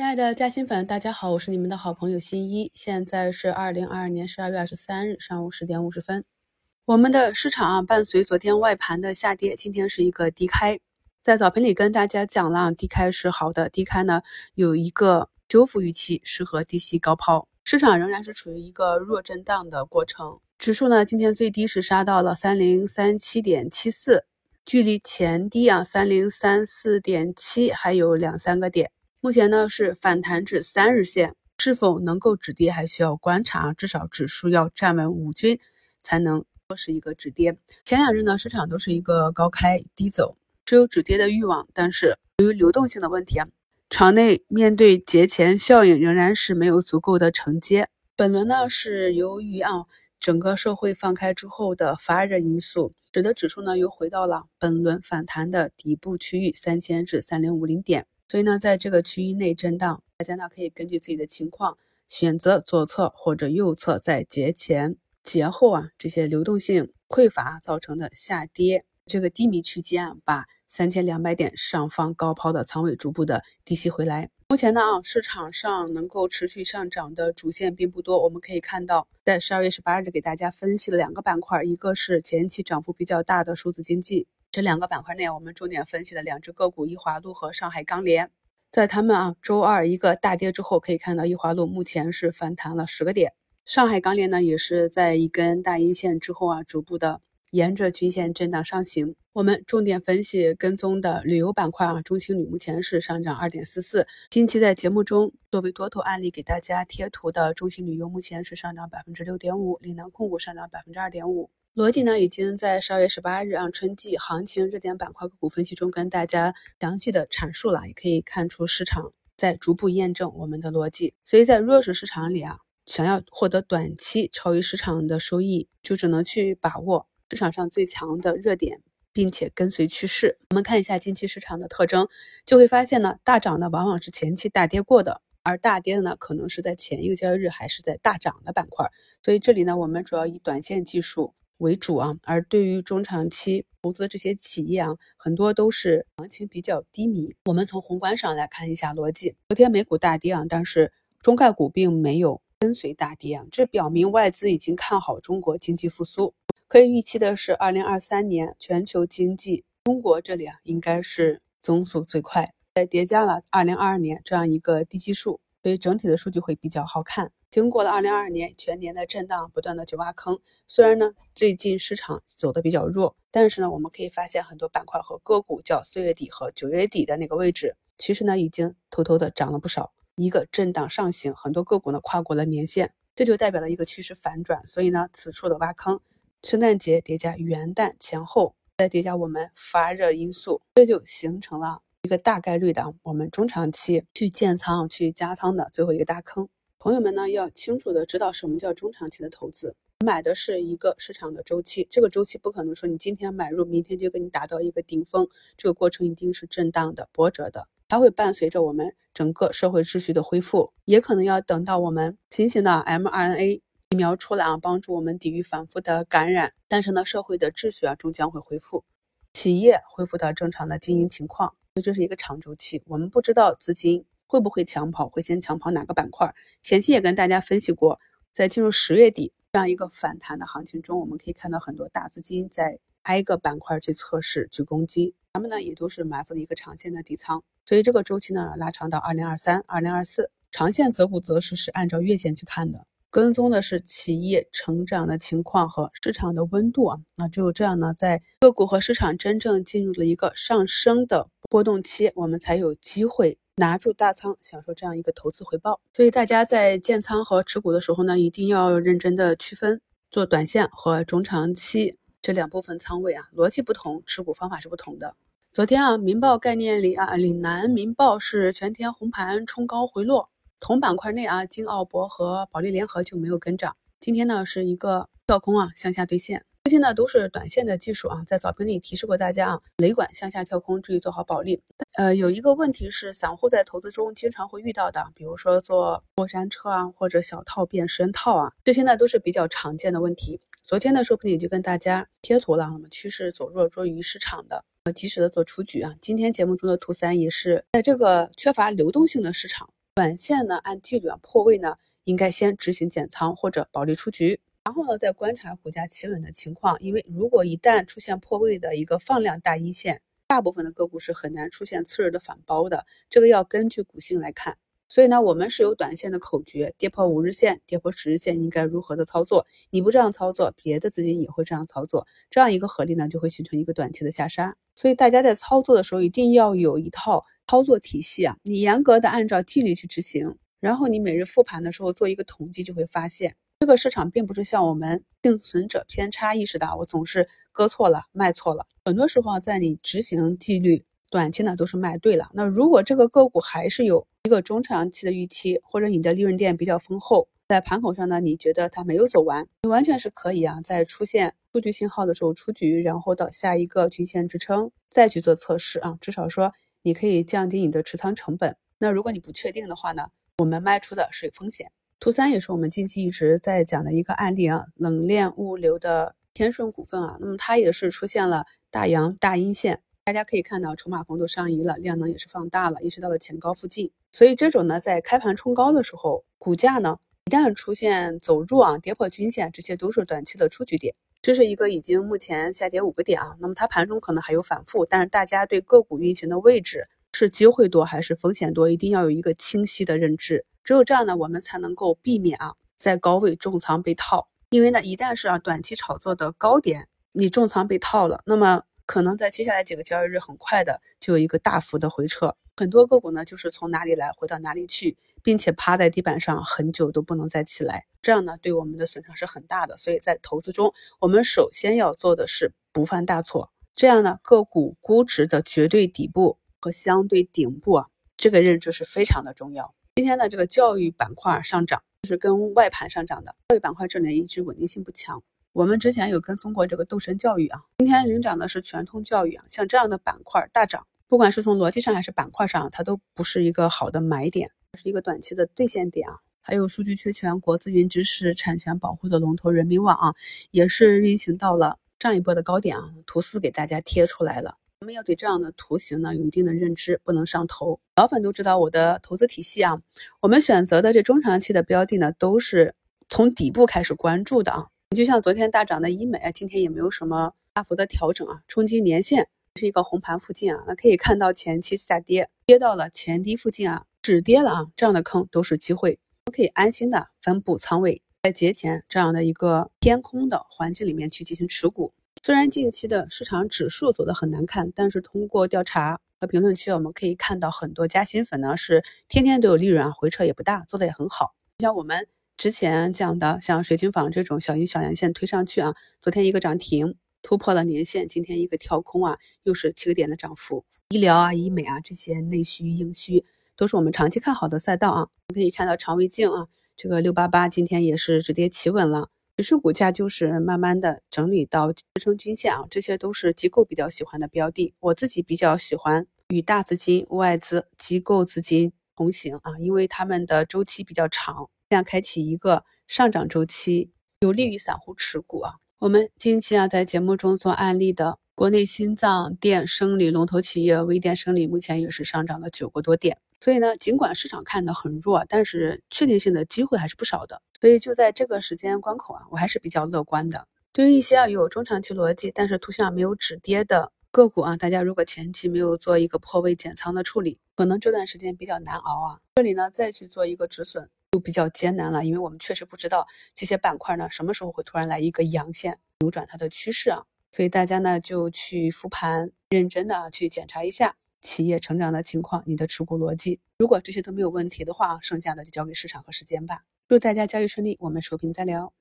亲爱的嘉兴粉，大家好，我是你们的好朋友新一。现在是二零二二年十二月二十三日上午十点五十分。我们的市场啊，伴随昨天外盘的下跌，今天是一个低开。在早评里跟大家讲了，低开是好的，低开呢有一个修复预期，适合低吸高抛。市场仍然是处于一个弱震荡的过程。指数呢，今天最低是杀到了三零三七点七四，距离前低啊三零三四点七还有两三个点。目前呢是反弹至三日线，是否能够止跌还需要观察，至少指数要站稳五均才能说是一个止跌。前两日呢市场都是一个高开低走，是有止跌的欲望，但是由于流动性的问题啊，场内面对节前效应仍然是没有足够的承接。本轮呢是由于啊整个社会放开之后的发热因素，使得指数呢又回到了本轮反弹的底部区域三千至三零五零点。所以呢，在这个区域内震荡，大家呢可以根据自己的情况选择左侧或者右侧，在节前、节后啊这些流动性匮乏造成的下跌这个低迷区间啊，把三千两百点上方高抛的仓位逐步的低吸回来。目前呢啊，市场上能够持续上涨的主线并不多。我们可以看到，在十二月十八日给大家分析了两个板块，一个是前期涨幅比较大的数字经济。这两个板块内，我们重点分析的两只个股：易华路和上海钢联。在他们啊周二一个大跌之后，可以看到易华路目前是反弹了十个点，上海钢联呢也是在一根大阴线之后啊，逐步的沿着均线震荡上行。我们重点分析跟踪的旅游板块啊，中青旅目前是上涨二点四四。近期在节目中作为多头案例给大家贴图的中青旅游目前是上涨百分之六点五，岭南控股上涨百分之二点五。逻辑呢，已经在十二月十八日啊春季行情热点板块个股分析中跟大家详细的阐述了，也可以看出市场在逐步验证我们的逻辑。所以在弱势市场里啊，想要获得短期超于市场的收益，就只能去把握市场上最强的热点，并且跟随趋势。我们看一下近期市场的特征，就会发现呢，大涨呢往往是前期大跌过的，而大跌的呢，可能是在前一个交易日还是在大涨的板块。所以这里呢，我们主要以短线技术。为主啊，而对于中长期投资这些企业啊，很多都是行情比较低迷。我们从宏观上来看一下逻辑。昨天美股大跌啊，但是中概股并没有跟随大跌啊，这表明外资已经看好中国经济复苏。可以预期的是，二零二三年全球经济，中国这里啊应该是增速最快，再叠加了二零二二年这样一个低基数，所以整体的数据会比较好看。经过了二零二二年全年的震荡，不断的去挖坑。虽然呢，最近市场走的比较弱，但是呢，我们可以发现很多板块和个股，较四月底和九月底的那个位置，其实呢，已经偷偷的涨了不少。一个震荡上行，很多个股呢跨过了年线，这就代表了一个趋势反转。所以呢，此处的挖坑，圣诞节叠加元旦前后，再叠加我们发热因素，这就形成了一个大概率的我们中长期去建仓、去加仓的最后一个大坑。朋友们呢，要清楚的知道什么叫中长期的投资，买的是一个市场的周期，这个周期不可能说你今天买入，明天就给你达到一个顶峰，这个过程一定是震荡的、波折的，它会伴随着我们整个社会秩序的恢复，也可能要等到我们新型的 mRNA 疫苗出来啊，帮助我们抵御反复的感染，但是呢，社会的秩序啊终将会恢复，企业恢复到正常的经营情况，所以这是一个长周期，我们不知道资金。会不会抢跑？会先抢跑哪个板块？前期也跟大家分析过，在进入十月底这样一个反弹的行情中，我们可以看到很多大资金在挨个板块去测试、去攻击，他们呢也都是埋伏了一个长线的底仓，所以这个周期呢拉长到二零二三、二零二四，长线择股择时是按照月线去看的，跟踪的是企业成长的情况和市场的温度啊，那只有这样呢，在个股和市场真正进入了一个上升的波动期，我们才有机会。拿住大仓，享受这样一个投资回报。所以大家在建仓和持股的时候呢，一定要认真的区分做短线和中长期这两部分仓位啊，逻辑不同，持股方法是不同的。昨天啊，民报概念里啊，岭南民报是全天红盘冲高回落，同板块内啊，金奥博和保利联合就没有跟涨。今天呢，是一个跳空啊，向下兑现。这些呢都是短线的技术啊，在早评里提示过大家啊，雷管向下跳空，注意做好保利。呃，有一个问题是，散户在投资中经常会遇到的，比如说做过山车啊，或者小套变深套啊，这些呢都是比较常见的问题。昨天的收评里就跟大家贴图了，那么趋势走弱，弱于市场的，呃，及时的做出局啊。今天节目中的图三也是在这个缺乏流动性的市场。短线呢按纪律啊破位呢，应该先执行减仓或者保利出局，然后呢再观察股价企稳的情况。因为如果一旦出现破位的一个放量大阴线，大部分的个股是很难出现次日的反包的，这个要根据股性来看。所以呢，我们是有短线的口诀，跌破五日线、跌破十日线应该如何的操作？你不这样操作，别的资金也会这样操作，这样一个合力呢，就会形成一个短期的下杀。所以大家在操作的时候，一定要有一套操作体系啊，你严格的按照纪律去执行，然后你每日复盘的时候做一个统计，就会发现这个市场并不是像我们幸存者偏差意识的，我总是割错了、卖错了。很多时候，在你执行纪律。短期呢都是卖对了，那如果这个个股还是有一个中长期的预期，或者你的利润垫比较丰厚，在盘口上呢，你觉得它没有走完，你完全是可以啊，在出现数据信号的时候出局，然后到下一个均线支撑再去做测试啊，至少说你可以降低你的持仓成本。那如果你不确定的话呢，我们卖出的是风险。图三也是我们近期一直在讲的一个案例啊，冷链物流的天顺股份啊，那么它也是出现了大阳大阴线。大家可以看到，筹码峰度上移了，量能也是放大了，一直到了前高附近。所以这种呢，在开盘冲高的时候，股价呢一旦出现走弱啊，跌破均线，这些都是短期的出局点。这是一个已经目前下跌五个点啊，那么它盘中可能还有反复，但是大家对个股运行的位置是机会多还是风险多，一定要有一个清晰的认知。只有这样呢，我们才能够避免啊在高位重仓被套。因为呢，一旦是啊短期炒作的高点，你重仓被套了，那么。可能在接下来几个交易日，很快的就有一个大幅的回撤，很多个股呢就是从哪里来回到哪里去，并且趴在地板上很久都不能再起来，这样呢对我们的损伤是很大的。所以在投资中，我们首先要做的是不犯大错，这样呢个股估值的绝对底部和相对顶部啊，这个认知是非常的重要。今天的这个教育板块上涨，是跟外盘上涨的教育板块这里一直稳定性不强。我们之前有跟踪过这个斗神教育啊，今天领涨的是全通教育啊，像这样的板块大涨，不管是从逻辑上还是板块上，它都不是一个好的买点，是一个短期的兑现点啊。还有数据确权、国资云知识产权保护的龙头人民网啊，也是运行到了上一波的高点啊。图四给大家贴出来了，我们要对这样的图形呢有一定的认知，不能上头。老粉都知道我的投资体系啊，我们选择的这中长期的标的呢，都是从底部开始关注的啊。你就像昨天大涨的医美，今天也没有什么大幅的调整啊，冲击年线是一个红盘附近啊，那可以看到前期下跌，跌到了前低附近啊，止跌了啊，这样的坑都是机会，都可以安心的分布仓位，在节前这样的一个偏空的环境里面去进行持股。虽然近期的市场指数走得很难看，但是通过调查和评论区，我们可以看到很多加薪粉呢是天天都有利润啊，回撤也不大，做的也很好，像我们。之前讲的像水晶坊这种小阴小阳线推上去啊，昨天一个涨停突破了年线，今天一个跳空啊，又是七个点的涨幅。医疗啊、医美啊这些内需、硬需都是我们长期看好的赛道啊。可以看到肠胃镜啊，这个六八八今天也是止跌企稳了，指数股价就是慢慢的整理到支撑均线啊，这些都是机构比较喜欢的标的。我自己比较喜欢与大资金、外资、机构资金同行啊，因为他们的周期比较长。这样开启一个上涨周期，有利于散户持股啊。我们近期啊在节目中做案例的国内心脏电生理龙头企业微电生理，目前也是上涨了九个多点。所以呢，尽管市场看的很弱，但是确定性的机会还是不少的。所以就在这个时间关口啊，我还是比较乐观的。对于一些啊有中长期逻辑，但是图像没有止跌的个股啊，大家如果前期没有做一个破位减仓的处理，可能这段时间比较难熬啊。这里呢再去做一个止损。就比较艰难了，因为我们确实不知道这些板块呢什么时候会突然来一个阳线，扭转它的趋势啊。所以大家呢就去复盘，认真的啊去检查一下企业成长的情况，你的持股逻辑。如果这些都没有问题的话，剩下的就交给市场和时间吧。祝大家交易顺利，我们收评再聊。